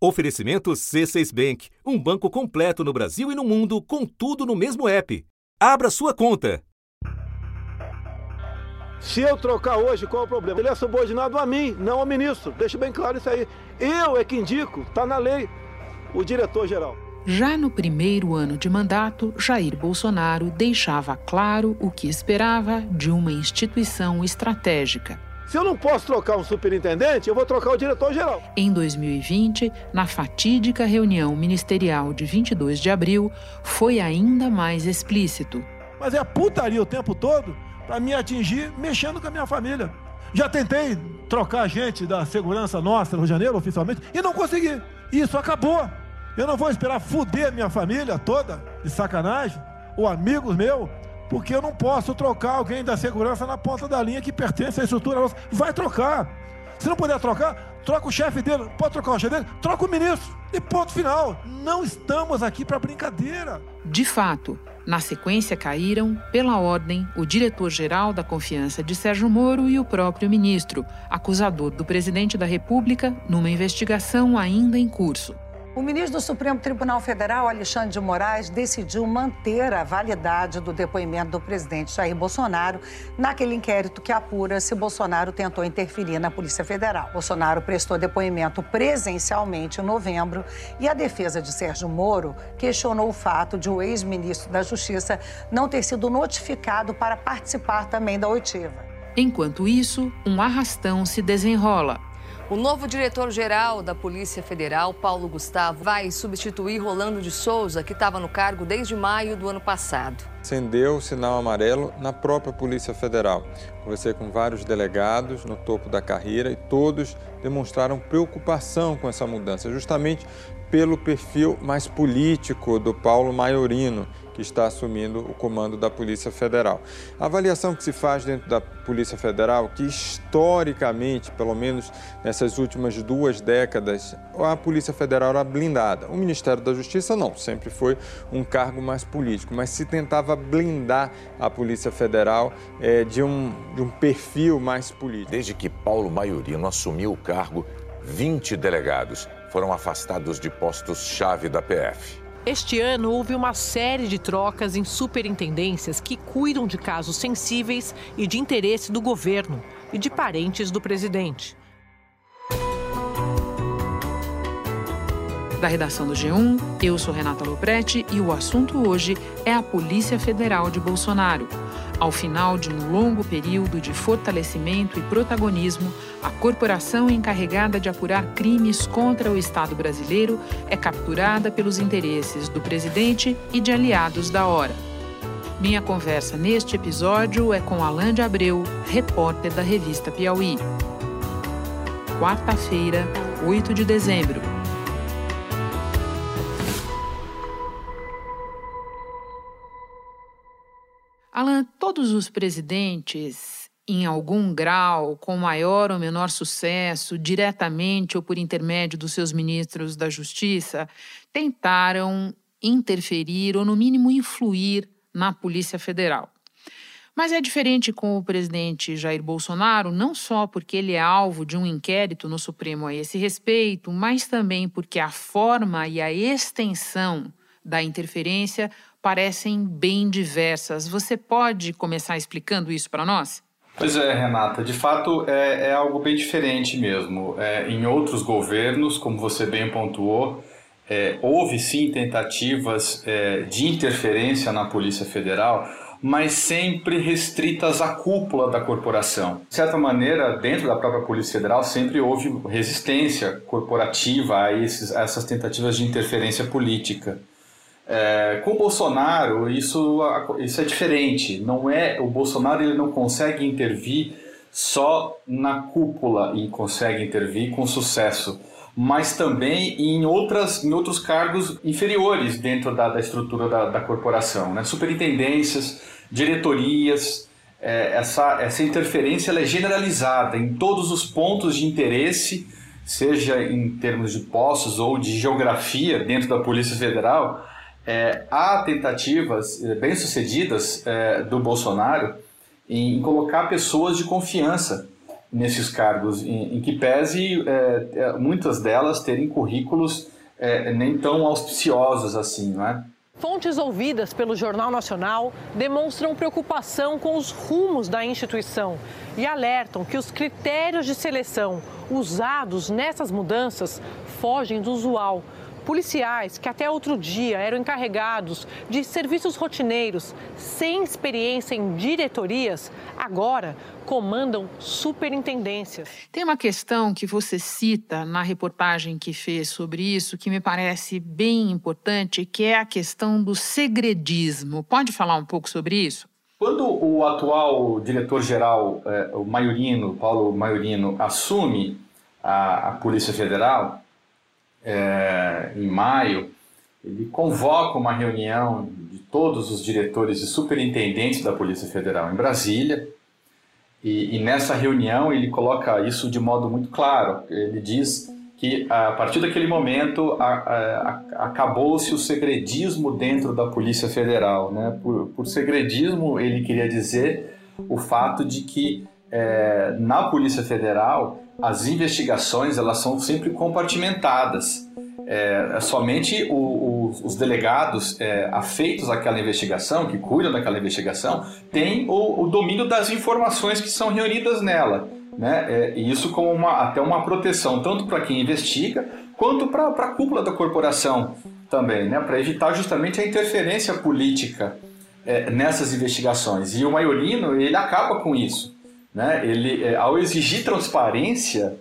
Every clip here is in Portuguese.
Oferecimento C6 Bank, um banco completo no Brasil e no mundo, com tudo no mesmo app. Abra sua conta. Se eu trocar hoje, qual é o problema? Ele é subordinado a mim, não ao ministro. Deixa bem claro isso aí. Eu é que indico, está na lei, o diretor-geral. Já no primeiro ano de mandato, Jair Bolsonaro deixava claro o que esperava de uma instituição estratégica se eu não posso trocar um superintendente, eu vou trocar o diretor-geral. Em 2020, na fatídica reunião ministerial de 22 de abril, foi ainda mais explícito. Mas é putaria o tempo todo para me atingir mexendo com a minha família. Já tentei trocar gente da segurança nossa no janeiro, oficialmente, e não consegui. Isso acabou. Eu não vou esperar fuder minha família toda de sacanagem, ou amigos meus, porque eu não posso trocar alguém da segurança na ponta da linha que pertence à estrutura nossa. Vai trocar. Se não puder trocar, troca o chefe dele. Pode trocar o chefe dele? Troca o ministro. E ponto final. Não estamos aqui para brincadeira. De fato, na sequência caíram, pela ordem, o diretor-geral da Confiança de Sérgio Moro e o próprio ministro, acusador do presidente da República numa investigação ainda em curso. O ministro do Supremo Tribunal Federal, Alexandre de Moraes, decidiu manter a validade do depoimento do presidente Jair Bolsonaro naquele inquérito que apura se Bolsonaro tentou interferir na Polícia Federal. Bolsonaro prestou depoimento presencialmente em novembro e a defesa de Sérgio Moro questionou o fato de o ex-ministro da Justiça não ter sido notificado para participar também da oitiva. Enquanto isso, um arrastão se desenrola o novo diretor-geral da Polícia Federal, Paulo Gustavo, vai substituir Rolando de Souza, que estava no cargo desde maio do ano passado. Acendeu o sinal amarelo na própria Polícia Federal. Conversei com vários delegados no topo da carreira e todos demonstraram preocupação com essa mudança, justamente pelo perfil mais político do Paulo Maiorino, que está assumindo o comando da Polícia Federal. A avaliação que se faz dentro da Polícia Federal, que historicamente, pelo menos nessas últimas duas décadas, a Polícia Federal era blindada. O Ministério da Justiça não, sempre foi um cargo mais político, mas se tentava blindar a Polícia Federal é, de, um, de um perfil mais político. Desde que Paulo Maiorino assumiu o cargo, 20 delegados foram afastados de postos-chave da PF. Este ano houve uma série de trocas em superintendências que cuidam de casos sensíveis e de interesse do governo e de parentes do presidente. Da redação do G1, eu sou Renata Loprete e o assunto hoje é a Polícia Federal de Bolsonaro. Ao final de um longo período de fortalecimento e protagonismo, a corporação encarregada de apurar crimes contra o Estado brasileiro é capturada pelos interesses do presidente e de aliados da hora. Minha conversa neste episódio é com Alain de Abreu, repórter da revista Piauí. Quarta-feira, 8 de dezembro. Alan, todos os presidentes, em algum grau, com maior ou menor sucesso, diretamente ou por intermédio dos seus ministros da Justiça, tentaram interferir ou, no mínimo, influir na Polícia Federal. Mas é diferente com o presidente Jair Bolsonaro, não só porque ele é alvo de um inquérito no Supremo a esse respeito, mas também porque a forma e a extensão da interferência parecem bem diversas. Você pode começar explicando isso para nós? Pois é, Renata, de fato é, é algo bem diferente mesmo. É, em outros governos, como você bem pontuou, é, houve sim tentativas é, de interferência na Polícia Federal, mas sempre restritas à cúpula da corporação. De certa maneira, dentro da própria Polícia Federal, sempre houve resistência corporativa a, esses, a essas tentativas de interferência política. É, com o Bolsonaro isso, isso é diferente. Não é o Bolsonaro ele não consegue intervir só na cúpula e consegue intervir com sucesso, mas também em outras em outros cargos inferiores dentro da, da estrutura da, da corporação, né? Superintendências, diretorias. É, essa essa interferência é generalizada em todos os pontos de interesse, seja em termos de postos ou de geografia dentro da Polícia Federal é, há tentativas é, bem-sucedidas é, do Bolsonaro em, colocar pessoas de confiança nesses cargos, em, em que pese é, muitas delas terem currículos nem tão auspiciosos assim, não é? Fontes ouvidas pelo Jornal Nacional demonstram preocupação com os rumos da instituição e alertam que os critérios de seleção usados nessas mudanças fogem do usual Policiais que até outro dia eram encarregados de serviços rotineiros sem experiência em diretorias, agora comandam superintendências. Tem uma questão que você cita na reportagem que fez sobre isso que me parece bem importante, que é a questão do segredismo. Pode falar um pouco sobre isso? Quando o atual diretor-geral, eh, o Maiorino, Paulo Maiorino, assume a, a Polícia Federal, é, em maio, ele convoca uma reunião de todos os diretores e superintendentes da Polícia Federal em Brasília. E, e, nessa reunião ele coloca isso de modo muito claro. Ele diz que a partir daquele momento acabou-se o segredismo dentro da Polícia Federal. Né? Por, por segredismo ele queria dizer o fato de que é, na Polícia Federal as investigações elas são sempre compartimentadas. É, é somente o, o, os delegados é, afeitos àquela investigação, que cuidam daquela investigação, têm o, o domínio das informações que são reunidas nela. Né? É, e isso como uma, até uma proteção, tanto para quem investiga, quanto para a cúpula da corporação também, né? para evitar justamente a interferência política é, nessas investigações. E o Maiorino ele acaba com isso. Né? Ele, é, ao exigir transparência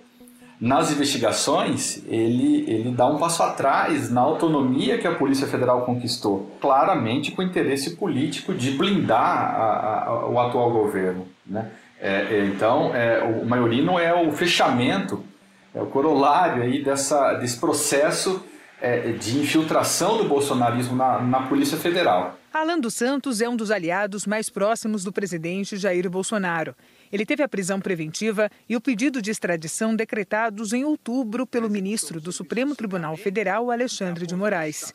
nas investigações, ele, ele dá um passo atrás na autonomia que a Polícia Federal conquistou, claramente com o interesse político de blindar a, a, o atual governo. Né? É, é, então, é, o Maiorino é o fechamento, é o corolário aí dessa, desse processo é, de infiltração do bolsonarismo na, na Polícia Federal. Alan dos Santos é um dos aliados mais próximos do presidente Jair Bolsonaro. Ele teve a prisão preventiva e o pedido de extradição decretados em outubro pelo ministro do Supremo Tribunal Federal, Alexandre de Moraes.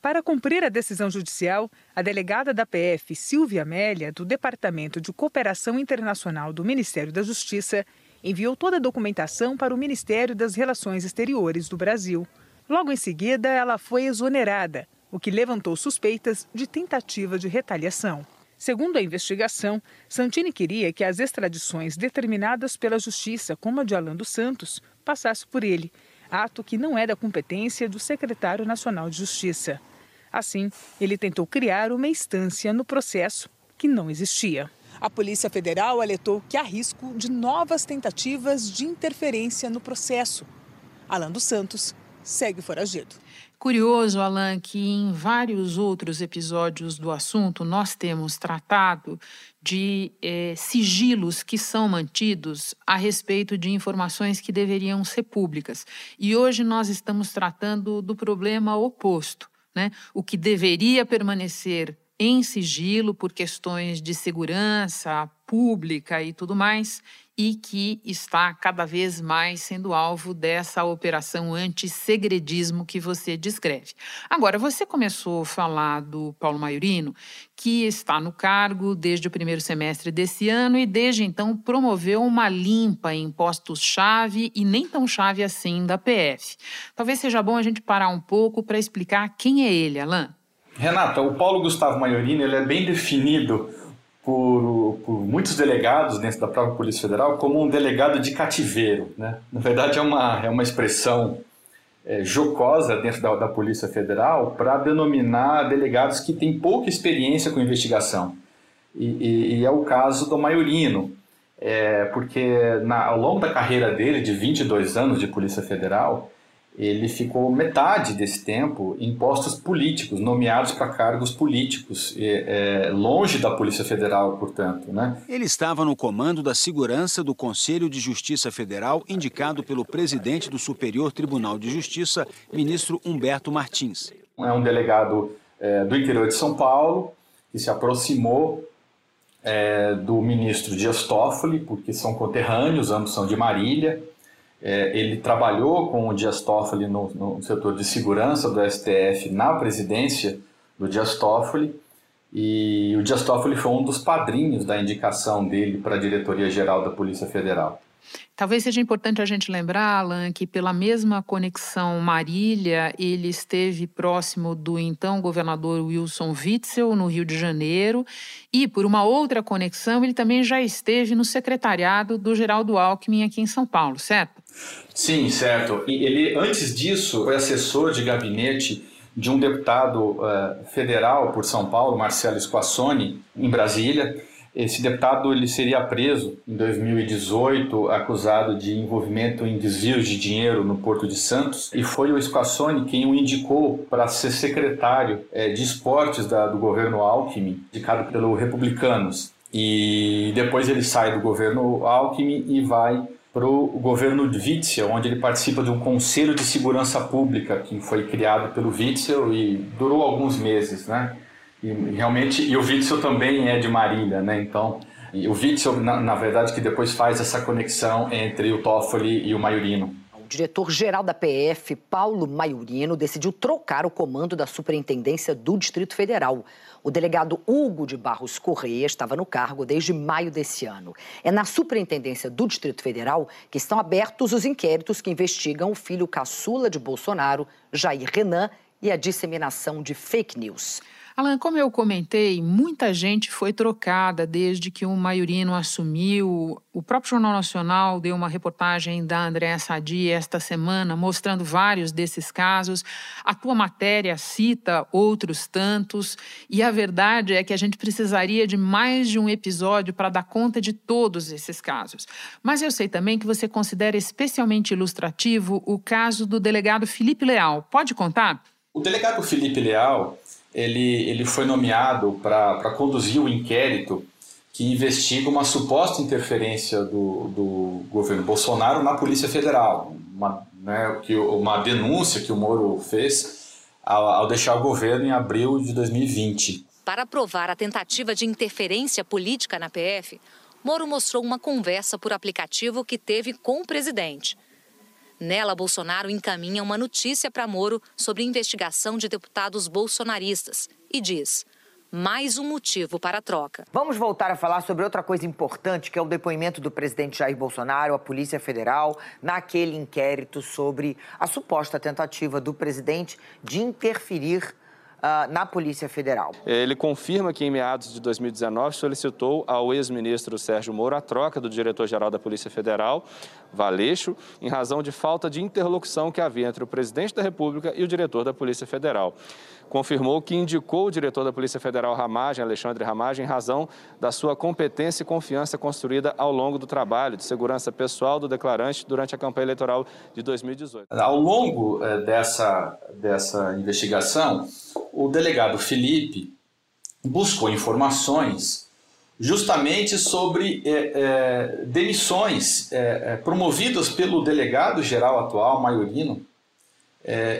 Para cumprir a decisão judicial, a delegada da PF, Silvia Amélia, do Departamento de Cooperação Internacional do Ministério da Justiça, enviou toda a documentação para o Ministério das Relações Exteriores do Brasil. Logo em seguida, ela foi exonerada, o que levantou suspeitas de tentativa de retaliação. Segundo a investigação, Santini queria que as extradições determinadas pela Justiça, como a de Alan dos Santos, passassem por ele, ato que não é da competência do secretário nacional de Justiça. Assim, ele tentou criar uma instância no processo que não existia. A Polícia Federal alertou que há risco de novas tentativas de interferência no processo. Alan dos Santos segue foragido. Curioso, Alan, que em vários outros episódios do assunto nós temos tratado de eh, sigilos que são mantidos a respeito de informações que deveriam ser públicas. E hoje nós estamos tratando do problema oposto. Né? O que deveria permanecer em sigilo por questões de segurança pública e tudo mais, e que está cada vez mais sendo alvo dessa operação anti-segredismo que você descreve. Agora, você começou a falar do Paulo Maiorino, que está no cargo desde o primeiro semestre desse ano e desde então promoveu uma limpa em postos-chave e nem tão chave assim da PF. Talvez seja bom a gente parar um pouco para explicar quem é ele, Alain. Renata, o Paulo Gustavo Maiorino ele é bem definido por, por, muitos delegados dentro da própria Polícia Federal como um delegado de cativeiro. Né? Na verdade, é uma, é uma expressão é, jocosa dentro da, da Polícia Federal para denominar delegados que têm pouca experiência com investigação. E, e, e é o caso do Maiorino, é, porque na, ao longo da carreira dele, de 22 anos de Polícia Federal, ele ficou metade desse tempo em postos políticos, nomeados para cargos políticos, é, longe da Polícia Federal, portanto. Né? Ele estava no comando da segurança do Conselho de Justiça Federal, indicado pelo presidente do Superior Tribunal de Justiça, ministro Humberto Martins. É um delegado é, do interior de São Paulo, que se aproximou é, do ministro Dias Toffoli, porque são conterrâneos, ambos são de Marília, é, ele trabalhou com o Dias Toffoli no, no, setor de segurança do STF na presidência do Dias Toffoli e o Dias Toffoli foi um dos padrinhos da indicação dele para a diretoria geral da Polícia Federal. Talvez seja importante a gente lembrar, Alan, que pela mesma conexão Marília, ele esteve próximo do então governador Wilson Witzel, no Rio de Janeiro, e por uma outra conexão, ele também já esteve no secretariado do Geraldo Alckmin aqui em São Paulo, certo? Sim, certo. E ele, antes disso, foi assessor de gabinete de um deputado uh, federal por São Paulo, Marcelo Squassoni, em Brasília esse deputado ele seria preso em 2018, acusado de envolvimento em desvios de dinheiro no Porto de Santos, e foi o Scassoni quem o indicou para ser secretário é, de esportes da, do governo Alckmin, indicado pelo Republicanos. E depois ele sai do governo Alckmin e vai para o governo de Witzel, onde ele participa de um conselho de segurança pública que foi criado pelo Witzel e durou alguns meses, né? E realmente, e o Witzel também é de Marília, né? Então, o Witzel, na, na, verdade, que depois faz essa conexão entre o Toffoli e o Maiorino. Diretor-geral da PF, Paulo Maiorino, decidiu trocar o comando da Superintendência do Distrito Federal. O delegado Hugo de Barros Correia estava no cargo desde maio desse ano. É na Superintendência do Distrito Federal que estão abertos os inquéritos que investigam o filho caçula de Bolsonaro, Jair Renan, e a disseminação de fake news. Alan, como eu comentei, muita gente foi trocada desde que o Maiorino assumiu. O próprio Jornal Nacional deu uma reportagem da Andréa Sadi esta semana mostrando vários desses casos. A tua matéria cita outros tantos. E a verdade é que a gente precisaria de mais de um episódio para dar conta de todos esses casos. Mas eu sei também que você considera especialmente ilustrativo o caso do delegado Felipe Leal. Pode contar? O delegado Felipe Leal ele, ele foi nomeado para conduzir o inquérito que investiga uma suposta interferência do, do governo Bolsonaro na Polícia Federal, uma, né, que, uma denúncia que o Moro fez ao, ao deixar o governo em abril de 2020. Para provar a tentativa de interferência política na PF, Moro mostrou uma conversa por aplicativo que teve com o presidente. Nela, Bolsonaro encaminha uma notícia para Moro sobre investigação de deputados bolsonaristas e diz: mais um motivo para a troca. Vamos voltar a falar sobre outra coisa importante, que é o depoimento do presidente Jair Bolsonaro à Polícia Federal naquele inquérito sobre a suposta tentativa do presidente de interferir uh, na Polícia Federal. Ele confirma que em meados de 2019 solicitou ao ex-ministro Sérgio Moro a troca do diretor-geral da Polícia Federal, Valeixo, em razão de falta de interlocução que havia entre o presidente da República e o diretor da Polícia Federal confirmou que indicou o diretor da Polícia Federal Ramagem, Alexandre Ramagem, em razão da sua competência e confiança construída ao longo do trabalho de segurança pessoal do declarante durante a campanha eleitoral de 2018. Ao longo eh, dessa, dessa investigação, o delegado Felipe buscou informações justamente sobre é, é, demissões é, promovidas pelo delegado geral atual, Maiorino,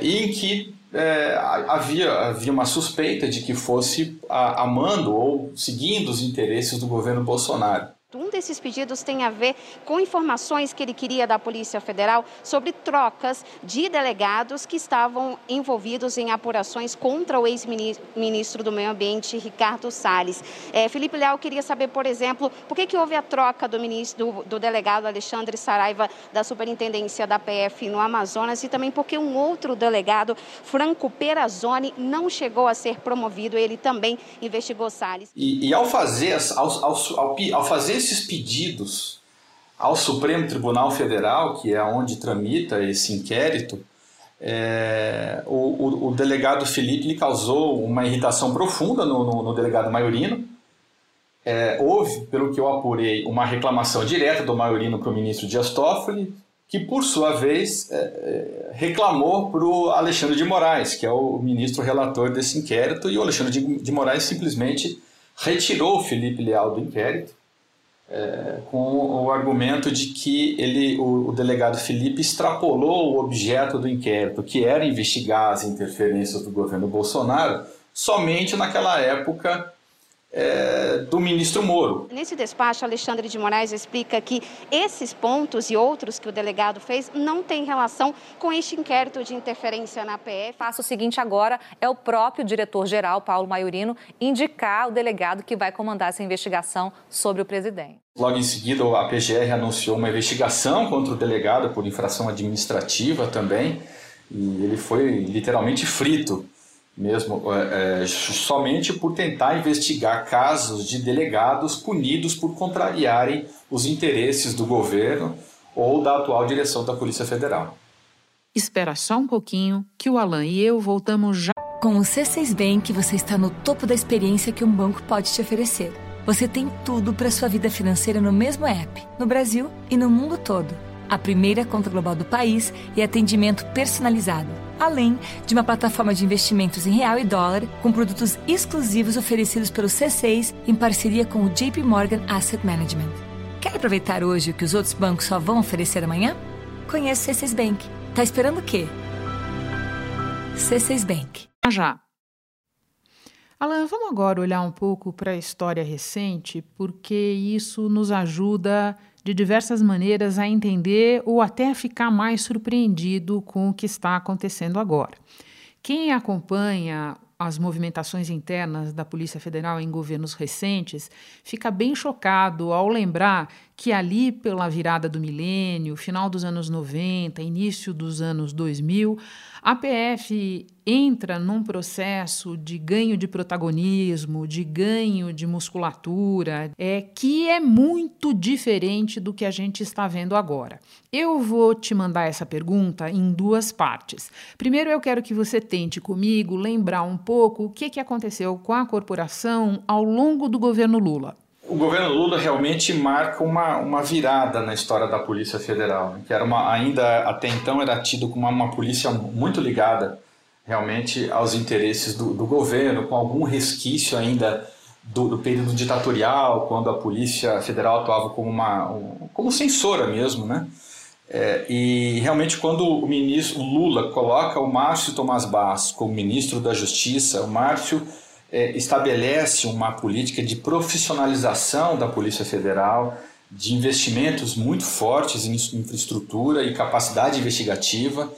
em que é, havia, havia uma suspeita de que fosse amando ou seguindo os interesses do governo Bolsonaro. Um desses pedidos tem a ver com informações que ele queria da Polícia Federal sobre trocas de delegados que estavam envolvidos em apurações contra o ex-ministro do Meio Ambiente, Ricardo Salles. É, Felipe Leal queria saber, por exemplo, por que, que houve a troca do, ministro, do, do delegado Alexandre Saraiva da Superintendência da PF no Amazonas e também porque um outro delegado, Franco Perazzoni, não chegou a ser promovido. Ele também investigou Salles. E, e ao fazer, ao, ao, ao, ao fazer esses pedidos ao Supremo Tribunal Federal, que é onde tramita esse inquérito, é, o, o, o, delegado Felipe lhe causou uma irritação profunda no, no, no delegado Maiorino. É, houve, pelo que eu apurei, uma reclamação direta do Maiorino para o ministro Dias Toffoli, que, por sua vez, é, é reclamou para o Alexandre de Moraes, que é o ministro relator desse inquérito, e o Alexandre de, de Moraes simplesmente retirou o Felipe Leal do inquérito é, com o argumento de que ele, o, o, delegado Felipe extrapolou o objeto do inquérito, que era investigar as interferências do governo Bolsonaro, somente naquela época é, do ministro Moro. Nesse despacho, Alexandre de Moraes explica que esses pontos e outros que o delegado fez não têm relação com este inquérito de interferência na PF. O passo seguinte agora é o próprio diretor-geral, Paulo Maiorino, indicar o delegado que vai comandar essa investigação sobre o presidente. Logo em seguida, a PGR anunciou uma investigação contra o delegado por infração administrativa também, e ele foi literalmente frito mesmo é, é, somente por tentar investigar casos de delegados punidos por contrariarem os interesses do governo ou da atual direção da Polícia Federal. Espera só um pouquinho que o Alan e eu voltamos já. Com o C6 Bank, você está no topo da experiência que um banco pode te oferecer. Você tem tudo para sua vida financeira no mesmo app, no Brasil e no mundo todo. A primeira conta global do país e atendimento personalizado além de uma plataforma de investimentos em real e dólar com produtos exclusivos oferecidos pelo C6 em parceria com o JP Morgan Asset Management. Quer aproveitar hoje o que os outros bancos só vão oferecer amanhã? Conheça o C6 Bank. Tá esperando o quê? C6 Bank. Já. Alan, vamos agora olhar um pouco para a história recente, porque isso nos ajuda de diversas maneiras a entender ou até a ficar mais surpreendido com o que está acontecendo agora. Quem acompanha as movimentações internas da Polícia Federal em governos recentes fica bem chocado ao lembrar que ali pela virada do milênio, final dos anos 90, início dos anos 2000, a PF entra num processo de ganho de protagonismo, de ganho de musculatura, é que é muito diferente do que a gente está vendo agora. Eu vou te mandar essa pergunta em duas partes. Primeiro, eu quero que você tente comigo lembrar um pouco o que, que aconteceu com a corporação ao longo do governo Lula o governo Lula realmente marca uma, uma virada na história da Polícia Federal, né? que era uma, ainda até então era tido como uma, uma polícia muito ligada realmente aos interesses do, do governo, com algum resquício ainda do, do, período ditatorial, quando a Polícia Federal atuava como uma um, como censora mesmo, né? É, e realmente quando o ministro Lula coloca o Márcio Tomás Bass como ministro da Justiça, o Márcio é, estabelece uma política de profissionalização da Polícia Federal, de investimentos muito fortes em infraestrutura e capacidade investigativa,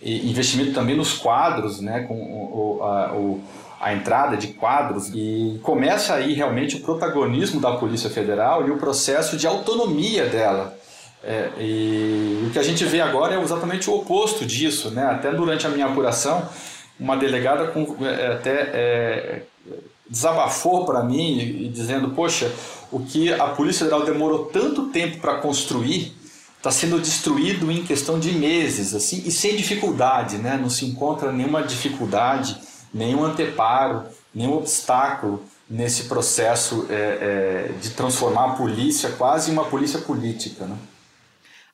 e investimento também nos quadros, né, com o, a, o, a entrada de quadros, e começa aí realmente o protagonismo da Polícia Federal e o processo de autonomia dela. É, e o que a gente vê agora é exatamente o oposto disso. Né? Até durante a minha apuração, uma delegada com, é, até é, desabafou para mim e dizendo: Poxa, o que a Polícia Federal demorou tanto tempo para construir está sendo destruído em questão de meses, assim, e sem dificuldade, né? Não se encontra nenhuma dificuldade, nenhum anteparo, nenhum obstáculo nesse processo é, é, de transformar a polícia quase em uma polícia política, né?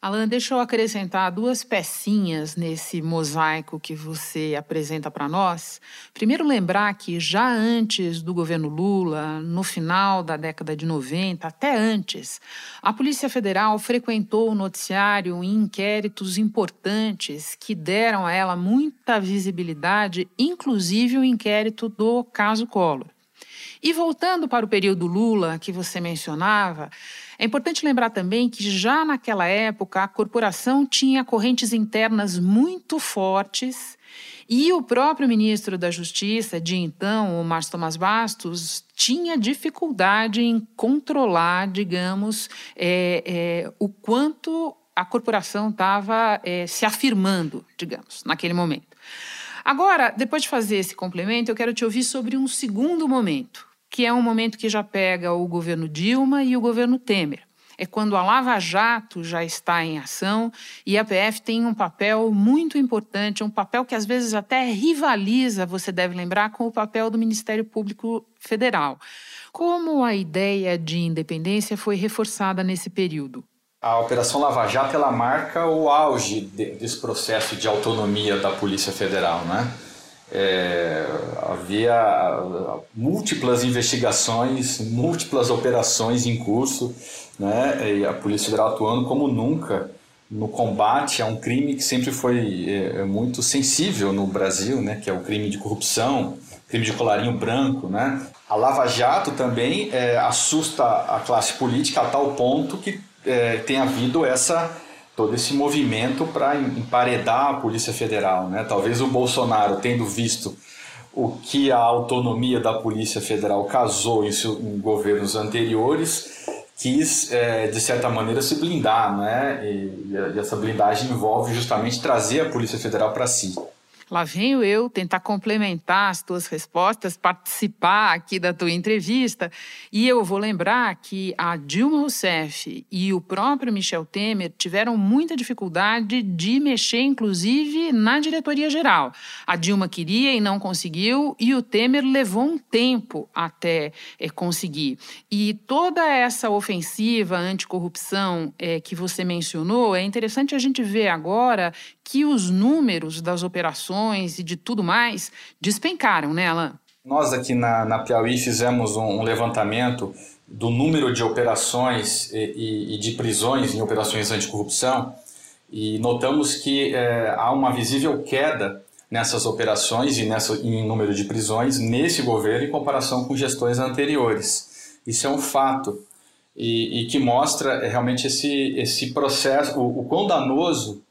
Alan, deixa eu acrescentar duas pecinhas nesse mosaico que você apresenta para nós. Primeiro, lembrar que já antes do governo Lula, no final da década de 90, até antes, a Polícia Federal frequentou o noticiário em inquéritos importantes que deram a ela muita visibilidade, inclusive o inquérito do caso Collor. E voltando para o período Lula, que você mencionava, é importante lembrar também que já naquela época a corporação tinha correntes internas muito fortes e o próprio ministro da Justiça, de então, o Márcio Tomás Bastos, tinha dificuldade em controlar, digamos, é, é, o quanto a corporação estava é, se afirmando, digamos, naquele momento. Agora, depois de fazer esse complemento, eu quero te ouvir sobre um segundo momento, que é um momento que já pega o governo Dilma e o governo Temer. É quando a Lava Jato já está em ação e a PF tem um papel muito importante, um papel que às vezes até rivaliza, você deve lembrar, com o papel do Ministério Público Federal. Como a ideia de independência foi reforçada nesse período? A Operação Lava Jato ela marca o auge desse processo de autonomia da Polícia Federal, né? É, havia múltiplas investigações, múltiplas operações em curso, né, e a Polícia Federal atuando como nunca no combate a um crime que sempre foi é, é, muito sensível no Brasil, né, que é o crime de corrupção, crime de colarinho branco, né? A Lava Jato também é, assusta a classe política a tal ponto que é, tem havido essa todo esse movimento para emparedar a Polícia Federal, né? Talvez o Bolsonaro tendo visto o que a autonomia da Polícia Federal casou em, em governos anteriores, quis, é, de certa maneira, se blindar, né? E, e essa blindagem envolve justamente trazer a Polícia Federal para si. Lá venho eu tentar complementar as tuas respostas, participar aqui da tua entrevista. E eu vou lembrar que a Dilma Rousseff e o próprio Michel Temer tiveram muita dificuldade de mexer, inclusive, na diretoria geral. A Dilma queria e não conseguiu, e o Temer levou um tempo até é, conseguir. E toda essa ofensiva anticorrupção é, que você mencionou, é interessante a gente ver agora que os números das operações e de tudo mais despencaram, né, Alain? Nós aqui na, na Piauí fizemos um, um levantamento do número de operações e, e, e, de prisões em operações anticorrupção e notamos que é, há uma visível queda nessas operações e nessa, em número de prisões nesse governo em comparação com gestões anteriores. Isso é um fato e, e que mostra realmente esse, esse processo, o, o quão danoso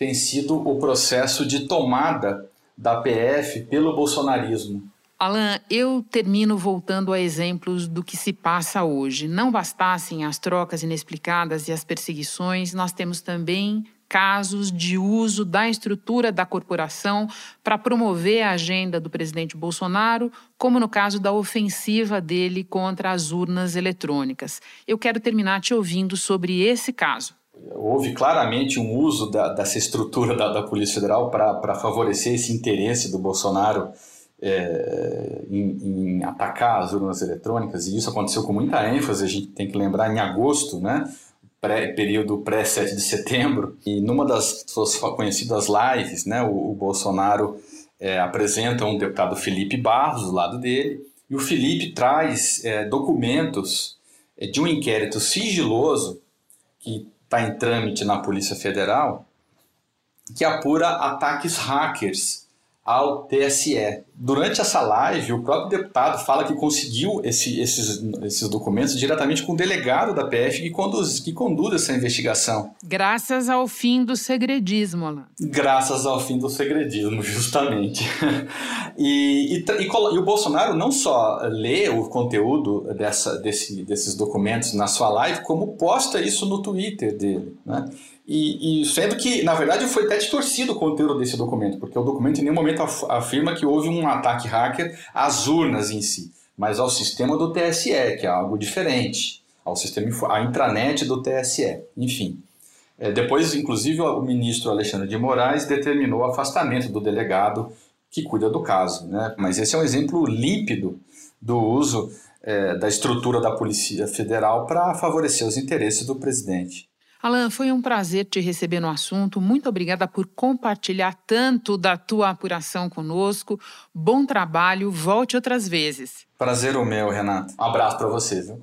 tem sido o processo de tomada da PF pelo bolsonarismo. Alan, eu termino voltando a exemplos do que se passa hoje. Não bastassem as trocas inexplicadas e as perseguições, nós temos também casos de uso da estrutura da corporação para promover a agenda do presidente Bolsonaro, como no caso da ofensiva dele contra as urnas eletrônicas. Eu quero terminar te ouvindo sobre esse caso houve claramente um uso da, dessa estrutura da, da Polícia Federal para favorecer esse interesse do Bolsonaro é, em, em, atacar as urnas eletrônicas, e isso aconteceu com muita ênfase, a gente tem que lembrar, em agosto, né? Pré, período pré-7 de setembro, e numa das suas conhecidas lives, né, o, o Bolsonaro é, apresenta um deputado Felipe Barros do lado dele, e o Felipe traz é, documentos é, de um inquérito sigiloso que está em trâmite na Polícia Federal, que apura ataques hackers ao TSE. Durante essa live, o próprio deputado fala que conseguiu esse, esses, esses documentos diretamente com o delegado da PF que conduz, que conduz essa investigação. Graças ao fim do segredismo, Alan. Graças ao fim do segredismo, justamente. e, e, e, e, o Bolsonaro não só lê o conteúdo dessa, desse, desses documentos na sua live, como posta isso no Twitter dele. Né? E, e, sendo que, na verdade, foi até distorcido o conteúdo desse documento, porque o documento em nenhum momento afirma que houve um ataque hacker às urnas em si, mas ao sistema do TSE, que é algo diferente, ao sistema, à intranet do TSE, enfim. É, depois, inclusive, o ministro Alexandre de Moraes determinou o afastamento do delegado que cuida do caso. Né? Mas esse é um exemplo límpido do uso é, da estrutura da Polícia Federal para favorecer os interesses do presidente. Alan, foi um prazer te receber no assunto. Muito obrigada por compartilhar tanto da tua apuração conosco. Bom trabalho, volte outras vezes. Prazer o meu, Renato. Um abraço para você, viu?